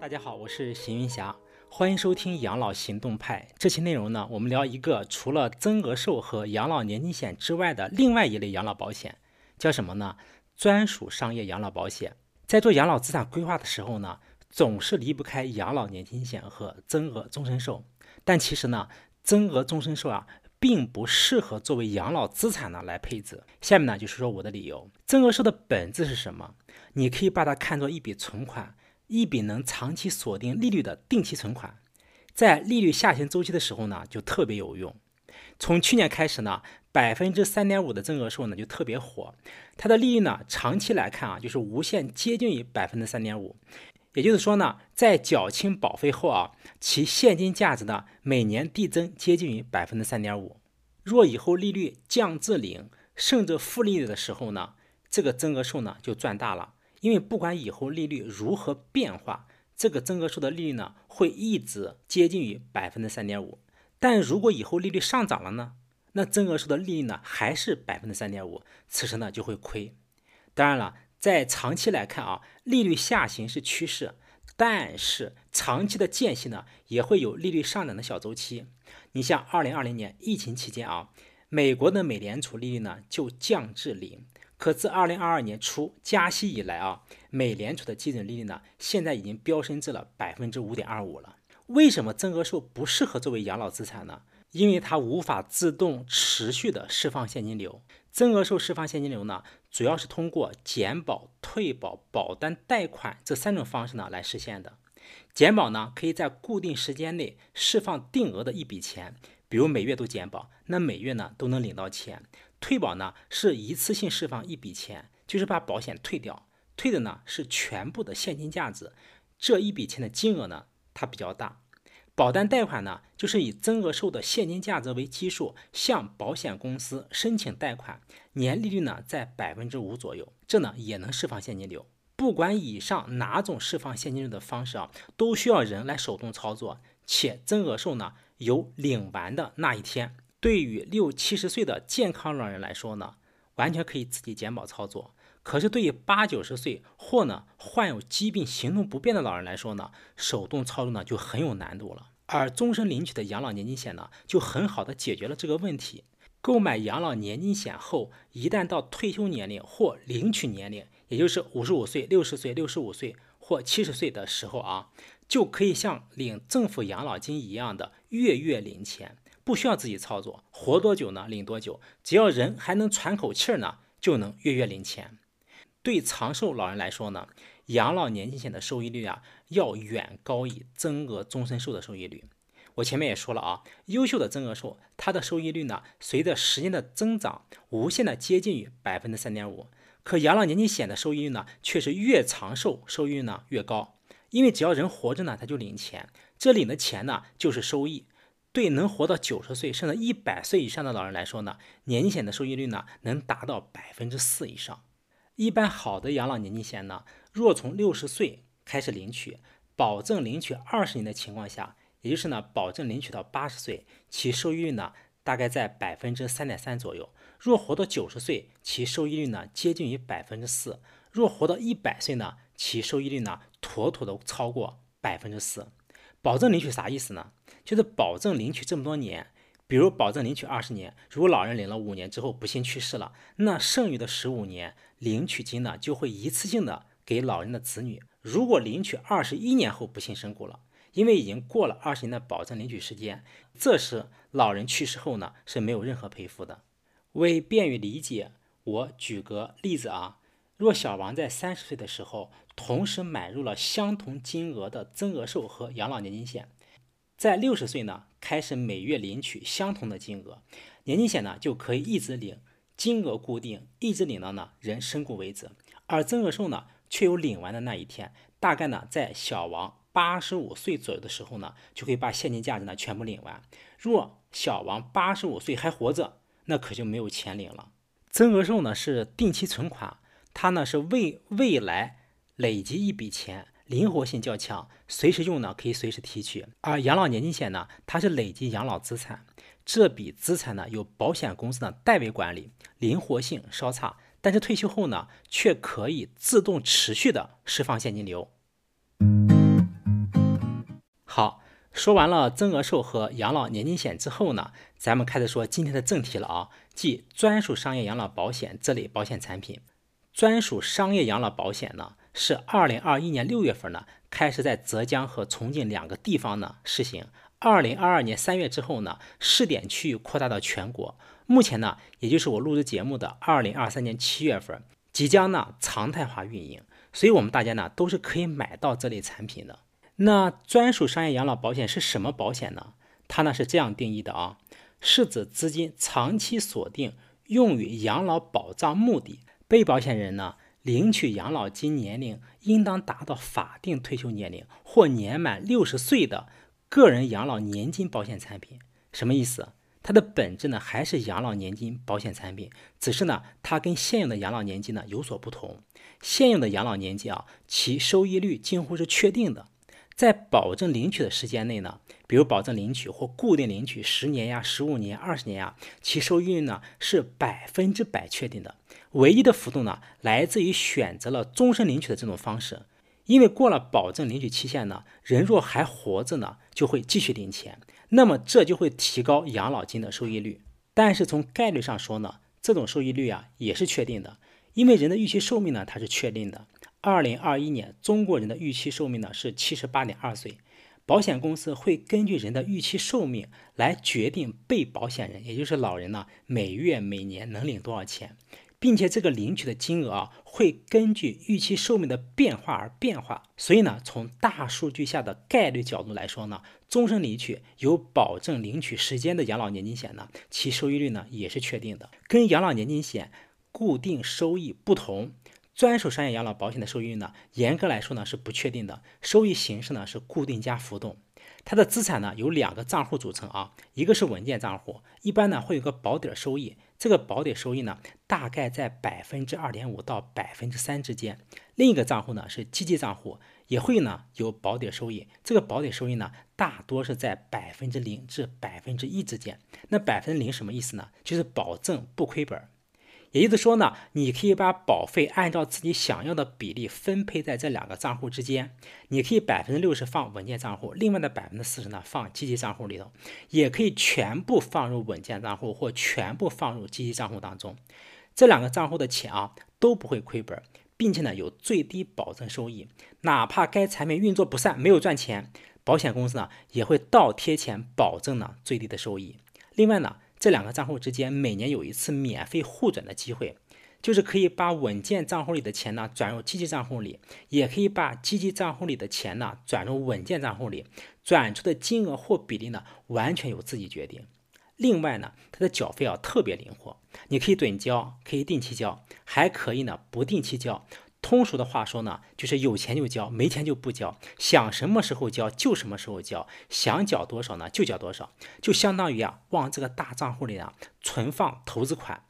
大家好，我是邢云霞，欢迎收听养老行动派。这期内容呢，我们聊一个除了增额寿和养老年金险之外的另外一类养老保险，叫什么呢？专属商业养老保险。在做养老资产规划的时候呢，总是离不开养老年金险和增额终身寿。但其实呢，增额终身寿啊，并不适合作为养老资产呢来配置。下面呢，就是说我的理由。增额寿的本质是什么？你可以把它看作一笔存款。一笔能长期锁定利率的定期存款，在利率下行周期的时候呢，就特别有用。从去年开始呢，百分之三点五的增额寿呢就特别火，它的利率呢长期来看啊，就是无限接近于百分之三点五。也就是说呢，在缴清保费后啊，其现金价值呢每年递增接近于百分之三点五。若以后利率降至零，甚至负利率的时候呢，这个增额寿呢就赚大了。因为不管以后利率如何变化，这个增额寿的利率呢会一直接近于百分之三点五。但如果以后利率上涨了呢，那增额寿的利率呢还是百分之三点五，此时呢就会亏。当然了，在长期来看啊，利率下行是趋势，但是长期的间隙呢也会有利率上涨的小周期。你像二零二零年疫情期间啊，美国的美联储利率呢就降至零。可自二零二二年初加息以来啊，美联储的基准利率呢，现在已经飙升至了百分之五点二五了。为什么增额寿不适合作为养老资产呢？因为它无法自动持续的释放现金流。增额寿释放现金流呢，主要是通过减保、退保、保单贷款这三种方式呢来实现的。减保呢，可以在固定时间内释放定额的一笔钱，比如每月都减保，那每月呢都能领到钱。退保呢是一次性释放一笔钱，就是把保险退掉，退的呢是全部的现金价值，这一笔钱的金额呢它比较大。保单贷款呢就是以增额寿的现金价值为基数，向保险公司申请贷款，年利率呢在百分之五左右，这呢也能释放现金流。不管以上哪种释放现金流的方式啊，都需要人来手动操作，且增额寿呢有领完的那一天。对于六七十岁的健康老人来说呢，完全可以自己减保操作。可是对于八九十岁或呢患有疾病、行动不便的老人来说呢，手动操作呢就很有难度了。而终身领取的养老年金险呢，就很好的解决了这个问题。购买养老年金险后，一旦到退休年龄或领取年龄，也就是五十五岁、六十岁、六十五岁或七十岁的时候啊，就可以像领政府养老金一样的月月领钱。不需要自己操作，活多久呢领多久，只要人还能喘口气儿呢，就能月月领钱。对长寿老人来说呢，养老年金险的收益率啊，要远高于增额终身寿的收益率。我前面也说了啊，优秀的增额寿，它的收益率呢，随着时间的增长，无限的接近于百分之三点五。可养老年金险的收益率呢，却是越长寿收益率呢越高，因为只要人活着呢，他就领钱，这领的钱呢就是收益。对能活到九十岁甚至一百岁以上的老人来说呢，年金险的收益率呢能达到百分之四以上。一般好的养老年金险呢，若从六十岁开始领取，保证领取二十年的情况下，也就是呢保证领取到八十岁，其收益率呢大概在百分之三点三左右。若活到九十岁，其收益率呢接近于百分之四。若活到一百岁呢，其收益率呢妥妥的超过百分之四。保证领取啥意思呢？就是保证领取这么多年，比如保证领取二十年，如果老人领了五年之后不幸去世了，那剩余的十五年领取金呢就会一次性的给老人的子女。如果领取二十一年后不幸身故了，因为已经过了二十年的保证领取时间，这时老人去世后呢是没有任何赔付的。为便于理解，我举个例子啊。若小王在三十岁的时候，同时买入了相同金额的增额寿和养老年金险，在六十岁呢开始每月领取相同的金额，年金险呢就可以一直领，金额固定，一直领到呢人身故为止。而增额寿呢却有领完的那一天，大概呢在小王八十五岁左右的时候呢，就可以把现金价值呢全部领完。若小王八十五岁还活着，那可就没有钱领了。增额寿呢是定期存款。它呢是为未来累积一笔钱，灵活性较强，随时用呢可以随时提取。而养老年金险呢，它是累积养老资产，这笔资产呢由保险公司呢代为管理，灵活性稍差，但是退休后呢却可以自动持续的释放现金流。好，说完了增额寿和养老年金险之后呢，咱们开始说今天的正题了啊，即专属商业养老保险这类保险产品。专属商业养老保险呢，是二零二一年六月份呢开始在浙江和重庆两个地方呢试行，二零二二年三月之后呢，试点区域扩大到全国。目前呢，也就是我录制节目的二零二三年七月份，即将呢常态化运营，所以我们大家呢都是可以买到这类产品的。那专属商业养老保险是什么保险呢？它呢是这样定义的啊，是指资金长期锁定用于养老保障目的，被保险人呢领取养老金年龄应当达到法定退休年龄或年满六十岁的个人养老年金保险产品。什么意思？它的本质呢还是养老年金保险产品，只是呢它跟现有的养老年金呢有所不同。现有的养老年金啊，其收益率几乎是确定的。在保证领取的时间内呢，比如保证领取或固定领取十年呀、十五年、二十年呀，其收益率呢是百分之百确定的。唯一的浮动呢，来自于选择了终身领取的这种方式。因为过了保证领取期限呢，人若还活着呢，就会继续领钱，那么这就会提高养老金的收益率。但是从概率上说呢，这种收益率啊也是确定的，因为人的预期寿命呢它是确定的。二零二一年，中国人的预期寿命呢是七十八点二岁，保险公司会根据人的预期寿命来决定被保险人，也就是老人呢每月每年能领多少钱，并且这个领取的金额啊会根据预期寿命的变化而变化。所以呢，从大数据下的概率角度来说呢，终身领取有保证领取时间的养老年金险呢，其收益率呢也是确定的，跟养老年金险固定收益不同。专属商业养老保险的收益呢，严格来说呢是不确定的，收益形式呢是固定加浮动。它的资产呢由两个账户组成啊，一个是稳健账户，一般呢会有个保底收益，这个保底收益呢大概在百分之二点五到百分之三之间。另一个账户呢是基金账户，也会呢有保底收益，这个保底收益呢大多是在百分之零至百分之一之间。那百分之零什么意思呢？就是保证不亏本。也就是说呢，你可以把保费按照自己想要的比例分配在这两个账户之间。你可以百分之六十放稳健账户，另外的百分之四十呢放积极账户里头，也可以全部放入稳健账户或全部放入积极账户当中。这两个账户的钱啊都不会亏本，并且呢有最低保证收益。哪怕该产品运作不善没有赚钱，保险公司呢也会倒贴钱保证呢最低的收益。另外呢。这两个账户之间每年有一次免费互转的机会，就是可以把稳健账户里的钱呢转入积极账户里，也可以把积极账户里的钱呢转入稳健账户里，转出的金额或比例呢完全由自己决定。另外呢，它的缴费啊特别灵活，你可以趸交，可以定期交，还可以呢不定期交。通俗的话说呢，就是有钱就交，没钱就不交，想什么时候交就什么时候交，想缴多少呢就缴多少，就相当于啊往这个大账户里啊存放投资款，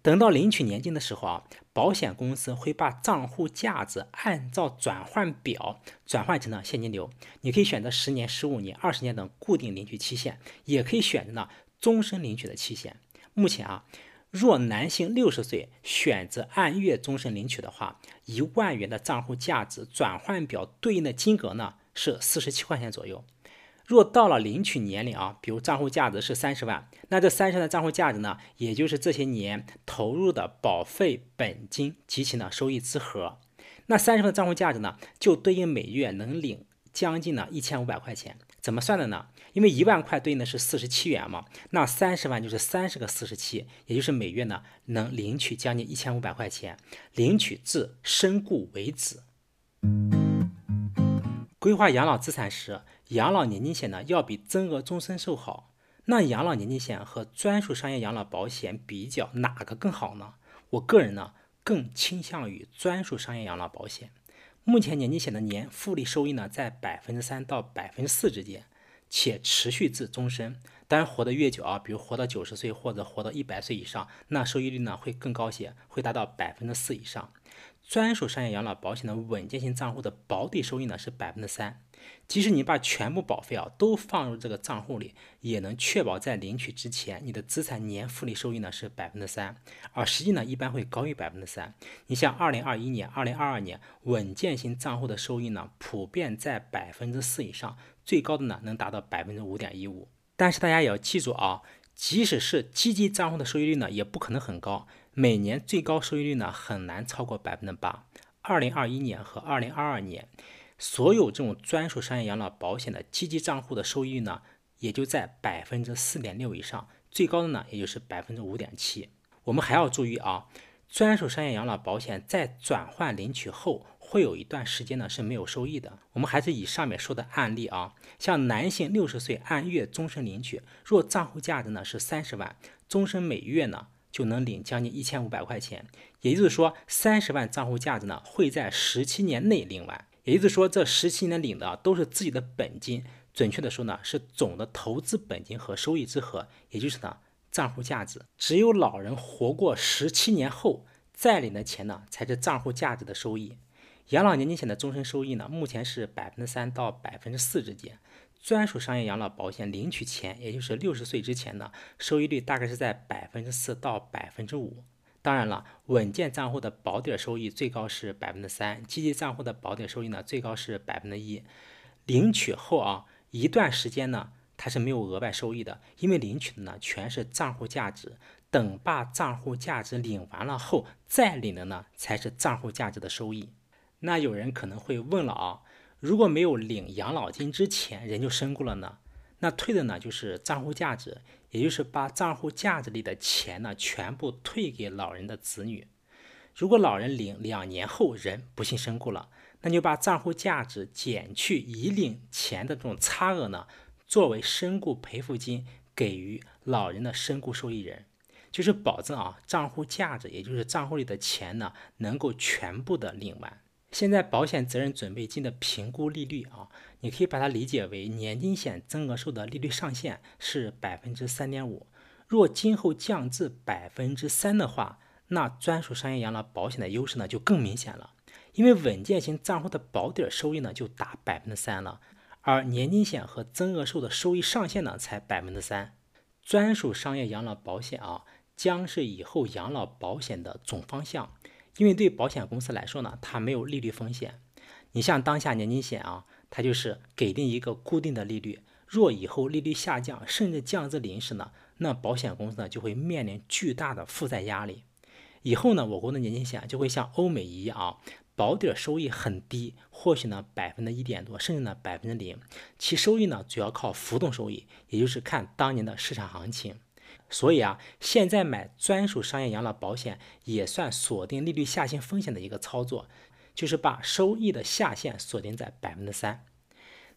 等到领取年金的时候啊，保险公司会把账户价值按照转换表转换成呢现金流，你可以选择十年、十五年、二十年等固定领取期限，也可以选择呢终身领取的期限。目前啊。若男性六十岁选择按月终身领取的话，一万元的账户价值转换表对应的金额呢是四十七块钱左右。若到了领取年龄啊，比如账户价值是三十万，那这三十万的账户价值呢，也就是这些年投入的保费本金及其呢收益之和。那三十万的账户价值呢，就对应每月能领将近呢一千五百块钱。怎么算的呢？因为一万块对应的是四十七元嘛，那三十万就是三十个四十七，也就是每月呢能领取将近一千五百块钱，领取至身故为止。规划养老资产时，养老年金险呢要比增额终身寿好。那养老年金险和专属商业养老保险比较，哪个更好呢？我个人呢更倾向于专属商业养老保险。目前年金险的年复利收益呢，在百分之三到百分之四之间，且持续至终身。当然，活得越久啊，比如活到九十岁或者活到一百岁以上，那收益率呢会更高些，会达到百分之四以上。专属商业养老保险的稳健型账户的保底收益呢是百分之三，即使你把全部保费啊都放入这个账户里，也能确保在领取之前，你的资产年复利收益呢是百分之三，而实际呢一般会高于百分之三。你像二零二一年、二零二二年稳健型账户的收益呢，普遍在百分之四以上，最高的呢能达到百分之五点一五。但是大家也要记住啊，即使是基金账户的收益率呢，也不可能很高，每年最高收益率呢很难超过百分之八。二零二一年和二零二二年。所有这种专属商业养老保险的基金账户的收益呢，也就在百分之四点六以上，最高的呢，也就是百分之五点七。我们还要注意啊，专属商业养老保险在转换领取后，会有一段时间呢是没有收益的。我们还是以上面说的案例啊，像男性六十岁按月终身领取，若账户价值呢是三十万，终身每月呢就能领将近一千五百块钱。也就是说，三十万账户价值呢会在十七年内领完。也就是说，这十七年领的都是自己的本金，准确的说呢，是总的投资本金和收益之和，也就是呢账户价值。只有老人活过十七年后再领的钱呢，才是账户价值的收益。养老年金险的终身收益呢，目前是百分之三到百分之四之间。专属商业养老保险领取前，也就是六十岁之前呢，收益率大概是在百分之四到百分之五。当然了，稳健账户的保底收益最高是百分之三，基金账户的保底收益呢最高是百分之一。领取后啊，一段时间呢它是没有额外收益的，因为领取的呢全是账户价值，等把账户价值领完了后再领的呢才是账户价值的收益。那有人可能会问了啊，如果没有领养老金之前人就身故了呢？那退的呢就是账户价值。也就是把账户价值里的钱呢，全部退给老人的子女。如果老人领两年后人不幸身故了，那就把账户价值减去已领钱的这种差额呢，作为身故赔付金给予老人的身故受益人，就是保证啊账户价值，也就是账户里的钱呢，能够全部的领完。现在保险责任准备金的评估利率啊，你可以把它理解为年金险增额寿的利率上限是百分之三点五。若今后降至百分之三的话，那专属商业养老保险的优势呢就更明显了，因为稳健型账户的保底收益呢就达百分之三了，而年金险和增额寿的收益上限呢才百分之三。专属商业养老保险啊，将是以后养老保险的总方向。因为对保险公司来说呢，它没有利率风险。你像当下年金险啊，它就是给定一个固定的利率。若以后利率下降，甚至降至零时呢，那保险公司呢就会面临巨大的负债压力。以后呢，我国的年金险就会像欧美一样啊，保底收益很低，或许呢百分之一点多，甚至呢百分之零。其收益呢主要靠浮动收益，也就是看当年的市场行情。所以啊，现在买专属商业养老保险也算锁定利率下行风险的一个操作，就是把收益的下限锁定在百分之三。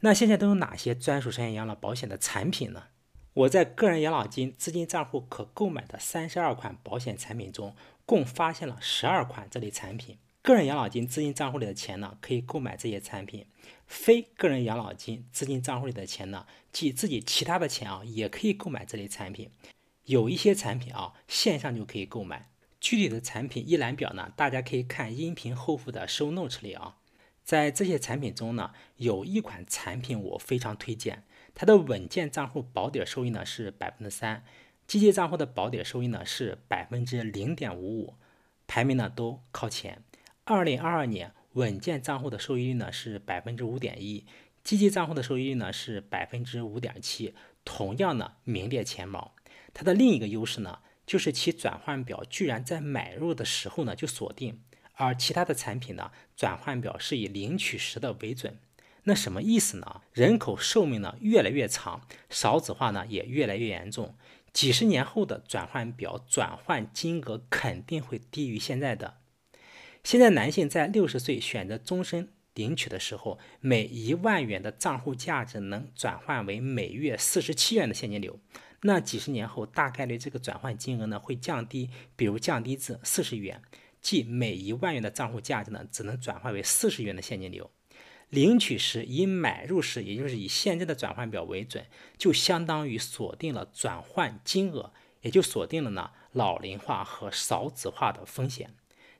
那现在都有哪些专属商业养老保险的产品呢？我在个人养老金资金账户可购买的三十二款保险产品中，共发现了十二款这类产品。个人养老金资金账户里的钱呢，可以购买这些产品；非个人养老金资金账户里的钱呢，即自己其他的钱啊，也可以购买这类产品。有一些产品啊，线上就可以购买。具体的产品一览表呢，大家可以看音频后附的 show notes 里啊。在这些产品中呢，有一款产品我非常推荐，它的稳健账户保底收益呢是百分之三，基金账户的保底收益呢是百分之零点五五，排名呢都靠前。二零二二年稳健账户的收益率呢是百分之五点一，基金账户的收益率呢是百分之五点七，同样呢名列前茅。它的另一个优势呢，就是其转换表居然在买入的时候呢就锁定，而其他的产品呢，转换表是以领取时的为准。那什么意思呢？人口寿命呢越来越长，少子化呢也越来越严重，几十年后的转换表转换金额肯定会低于现在的。现在男性在六十岁选择终身领取的时候，每一万元的账户价值能转换为每月四十七元的现金流。那几十年后，大概率这个转换金额呢会降低，比如降低至四十元，即每一万元的账户价值呢只能转换为四十元的现金流。领取时以买入时，也就是以现在的转换表为准，就相当于锁定了转换金额，也就锁定了呢老龄化和少子化的风险。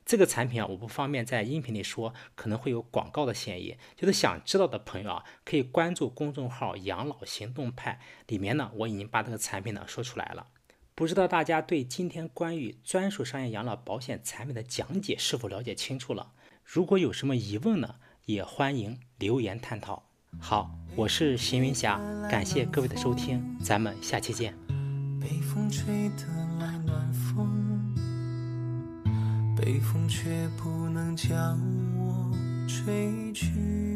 这个产品啊，我不方便在音频里说，可能会有广告的嫌疑。就是想知道的朋友啊，可以关注公众号“养老行动派”，里面呢，我已经把这个产品呢说出来了。不知道大家对今天关于专属商业养老保险产品的讲解是否了解清楚了？如果有什么疑问呢，也欢迎留言探讨。好，我是邢云霞，感谢各位的收听，咱们下期见。北风吹得来暖风。北风却不能将我吹去。